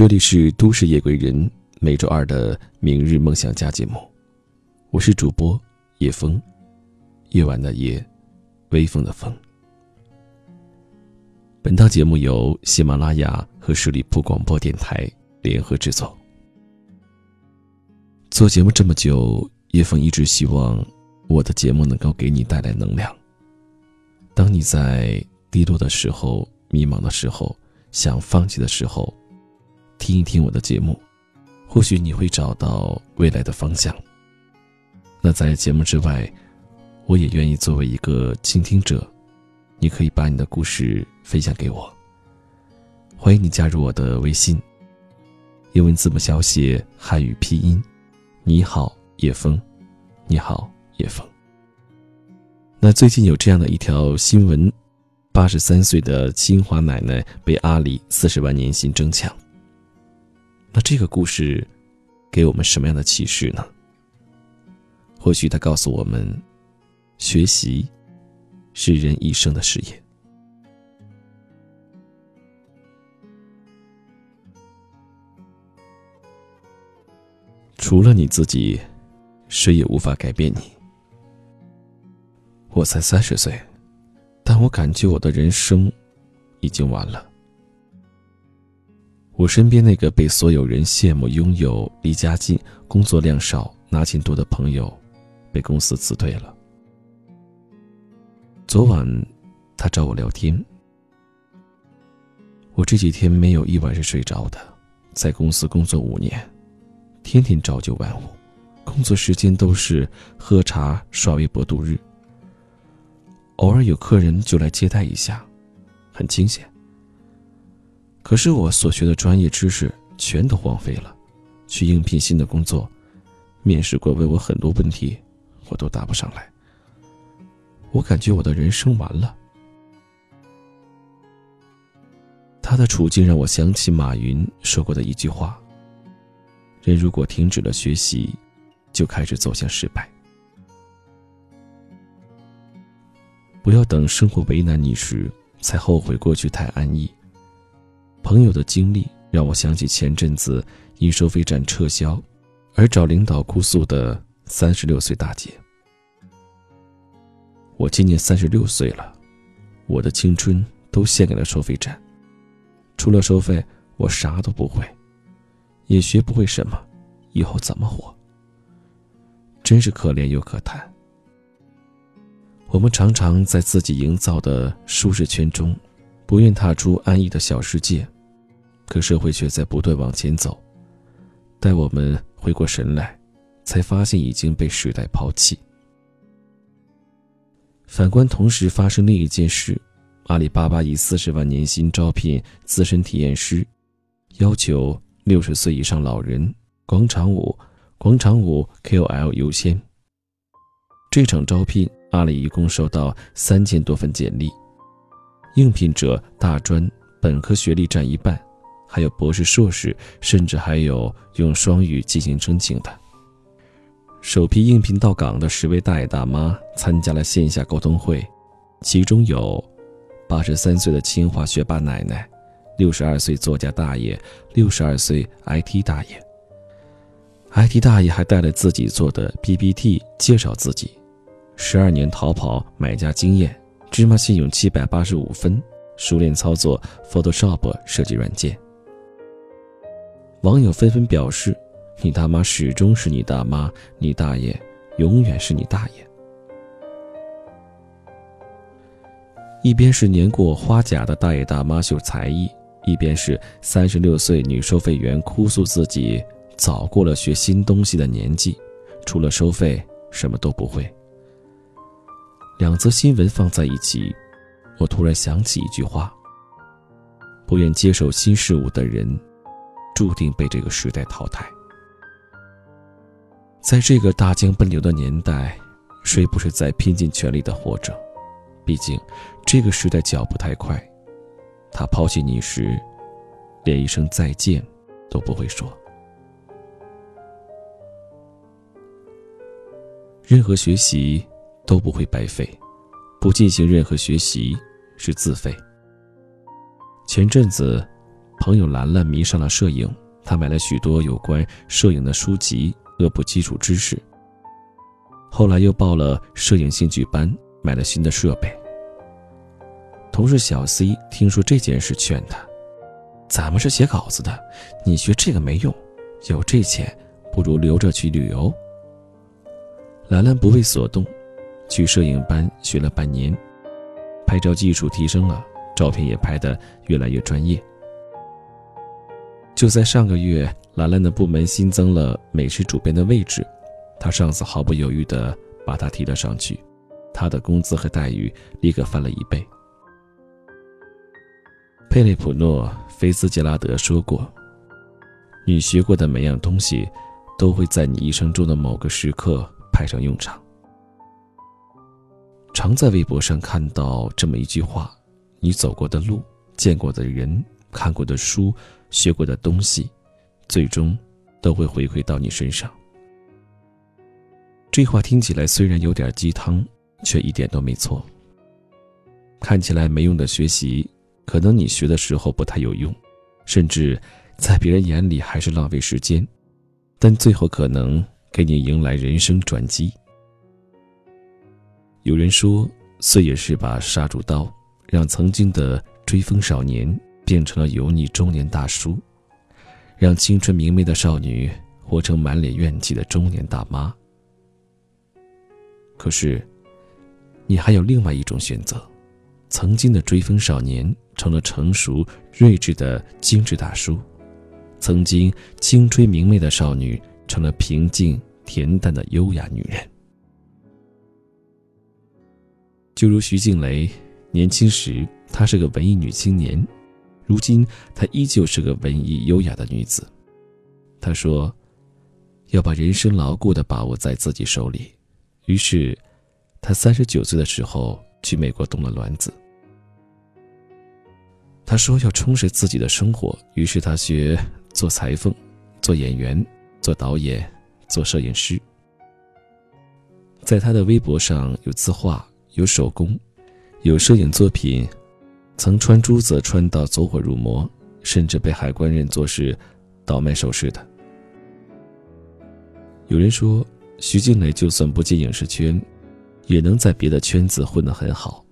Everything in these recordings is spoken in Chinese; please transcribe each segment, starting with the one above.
这里是都市夜归人每周二的明日梦想家节目，我是主播叶枫，夜晚的夜，微风的风。本档节目由喜马拉雅和十里铺广播电台联合制作。做节目这么久，叶枫一直希望我的节目能够给你带来能量。当你在低落的时候、迷茫的时候、想放弃的时候，听一听我的节目，或许你会找到未来的方向。那在节目之外，我也愿意作为一个倾听者，你可以把你的故事分享给我。欢迎你加入我的微信，英文字母小写，汉语拼音。你好，叶枫。你好，叶枫。那最近有这样的一条新闻：八十三岁的清华奶奶被阿里四十万年薪争抢。那这个故事，给我们什么样的启示呢？或许它告诉我们，学习是人一生的事业。除了你自己，谁也无法改变你。我才三十岁，但我感觉我的人生已经完了。我身边那个被所有人羡慕拥有、离家近、工作量少、拿钱多的朋友，被公司辞退了。昨晚，他找我聊天。我这几天没有一晚是睡着的，在公司工作五年，天天朝九晚五，工作时间都是喝茶、刷微博度日。偶尔有客人就来接待一下，很清闲。可是我所学的专业知识全都荒废了，去应聘新的工作，面试官问我很多问题，我都答不上来。我感觉我的人生完了。他的处境让我想起马云说过的一句话：人如果停止了学习，就开始走向失败。不要等生活为难你时，才后悔过去太安逸。朋友的经历让我想起前阵子因收费站撤销而找领导哭诉的三十六岁大姐。我今年三十六岁了，我的青春都献给了收费站，除了收费，我啥都不会，也学不会什么，以后怎么活？真是可怜又可叹。我们常常在自己营造的舒适圈中。不愿踏出安逸的小世界，可社会却在不断往前走。待我们回过神来，才发现已经被时代抛弃。反观同时发生另一件事：阿里巴巴以四十万年薪招聘资深体验师，要求六十岁以上老人、广场舞、广场舞 KOL 优先。这场招聘，阿里一共收到三千多份简历。应聘者大专、本科学历占一半，还有博士、硕士，甚至还有用双语进行申请的。首批应聘到岗的十位大爷大妈参加了线下沟通会，其中有八十三岁的清华学霸奶奶，六十二岁作家大爷，六十二岁 IT 大爷。IT 大爷还带了自己做的 PPT 介绍自己，十二年淘宝买家经验。芝麻信用七百八十五分，熟练操作 Photoshop 设计软件。网友纷纷表示：“你大妈始终是你大妈，你大爷永远是你大爷。”一边是年过花甲的大爷大妈秀才艺，一边是三十六岁女收费员哭诉自己早过了学新东西的年纪，除了收费什么都不会。两则新闻放在一起，我突然想起一句话：不愿接受新事物的人，注定被这个时代淘汰。在这个大江奔流的年代，谁不是在拼尽全力的活着？毕竟，这个时代脚步太快，他抛弃你时，连一声再见都不会说。任何学习。都不会白费，不进行任何学习是自费。前阵子，朋友兰兰迷上了摄影，她买了许多有关摄影的书籍，恶补基础知识。后来又报了摄影兴趣班，买了新的设备。同事小 C 听说这件事，劝他：“咱们是写稿子的，你学这个没用，有这钱，不如留着去旅游。”兰兰不为所动，去摄影班学了半年，拍照技术提升了，照片也拍得越来越专业。就在上个月，兰兰的部门新增了美食主编的位置，她上司毫不犹豫地把她提了上去，她的工资和待遇立刻翻了一倍。佩雷普诺·菲斯杰拉德说过：“你学过的每样东西，都会在你一生中的某个时刻派上用场。”常在微博上看到这么一句话：“你走过的路、见过的人、看过的书、学过的东西，最终都会回馈到你身上。”这话听起来虽然有点鸡汤，却一点都没错。看起来没用的学习。可能你学的时候不太有用，甚至在别人眼里还是浪费时间，但最后可能给你迎来人生转机。有人说，岁月是把杀猪刀，让曾经的追风少年变成了油腻中年大叔，让青春明媚的少女活成满脸怨气的中年大妈。可是，你还有另外一种选择。曾经的追风少年成了成熟睿智的精致大叔，曾经青春明媚的少女成了平静恬淡的优雅女人。就如徐静蕾，年轻时她是个文艺女青年，如今她依旧是个文艺优雅的女子。她说：“要把人生牢固的把握在自己手里。”于是，她三十九岁的时候去美国动了卵子。他说要充实自己的生活，于是他学做裁缝、做演员、做导演、做摄影师。在他的微博上有字画、有手工、有摄影作品，曾穿珠子穿到走火入魔，甚至被海关认作是倒卖首饰的。有人说，徐静蕾就算不进影视圈，也能在别的圈子混得很好。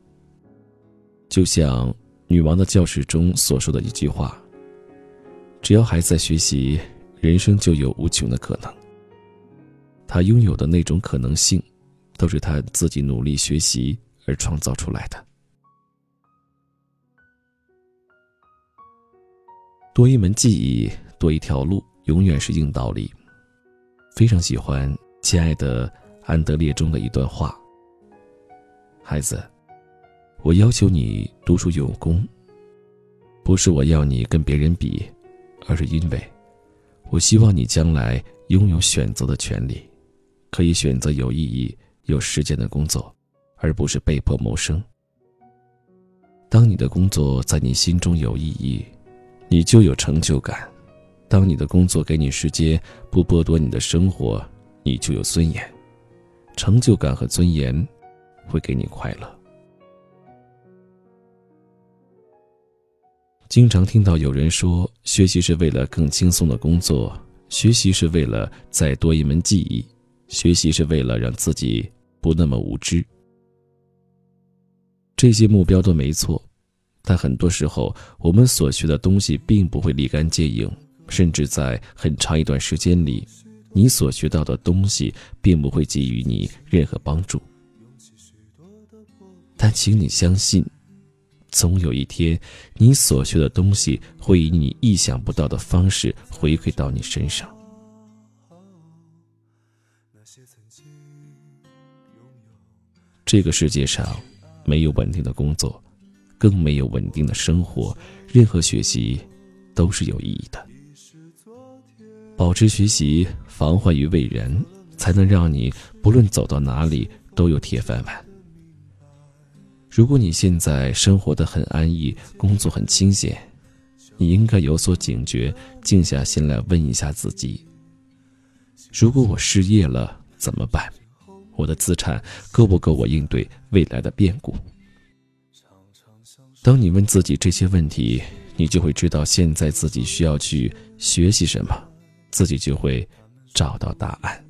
就像。女王的教室中所说的一句话：“只要还在学习，人生就有无穷的可能。”她拥有的那种可能性，都是他自己努力学习而创造出来的。多一门技艺，多一条路，永远是硬道理。非常喜欢《亲爱的安德烈》中的一段话：“孩子。”我要求你读书有功，不是我要你跟别人比，而是因为，我希望你将来拥有选择的权利，可以选择有意义、有时间的工作，而不是被迫谋生。当你的工作在你心中有意义，你就有成就感；当你的工作给你时间，不剥夺你的生活，你就有尊严。成就感和尊严，会给你快乐。经常听到有人说，学习是为了更轻松的工作，学习是为了再多一门技艺，学习是为了让自己不那么无知。这些目标都没错，但很多时候，我们所学的东西并不会立竿见影，甚至在很长一段时间里，你所学到的东西并不会给予你任何帮助。但请你相信。总有一天，你所学的东西会以你意想不到的方式回馈到你身上。这个世界上没有稳定的工作，更没有稳定的生活。任何学习都是有意义的。保持学习，防患于未然，才能让你不论走到哪里都有铁饭碗。如果你现在生活的很安逸，工作很清闲，你应该有所警觉，静下心来问一下自己：如果我失业了怎么办？我的资产够不够我应对未来的变故？当你问自己这些问题，你就会知道现在自己需要去学习什么，自己就会找到答案。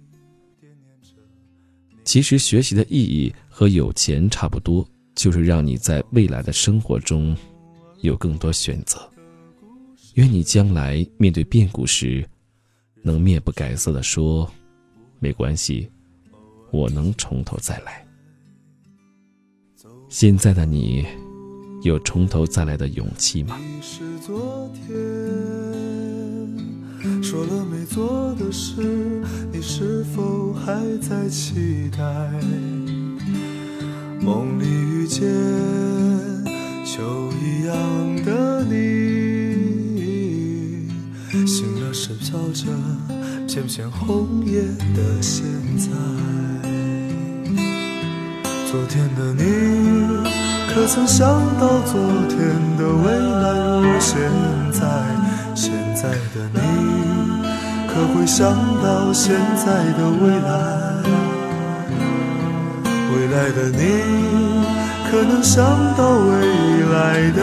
其实学习的意义和有钱差不多，就是让你在未来的生活中有更多选择。愿你将来面对变故时，能面不改色的说：“没关系，我能从头再来。”现在的你。有从头再来的勇气吗？你是昨天说了没做的事，你是否还在期待？梦里遇见秋一样的你，醒了时飘着片片红叶的现在。昨天的你。可曾想到昨天的未来如现在？现在的你可会想到现在的未来？未来的你可能想到未来的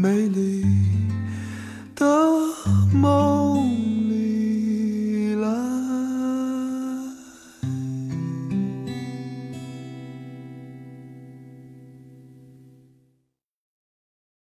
美丽。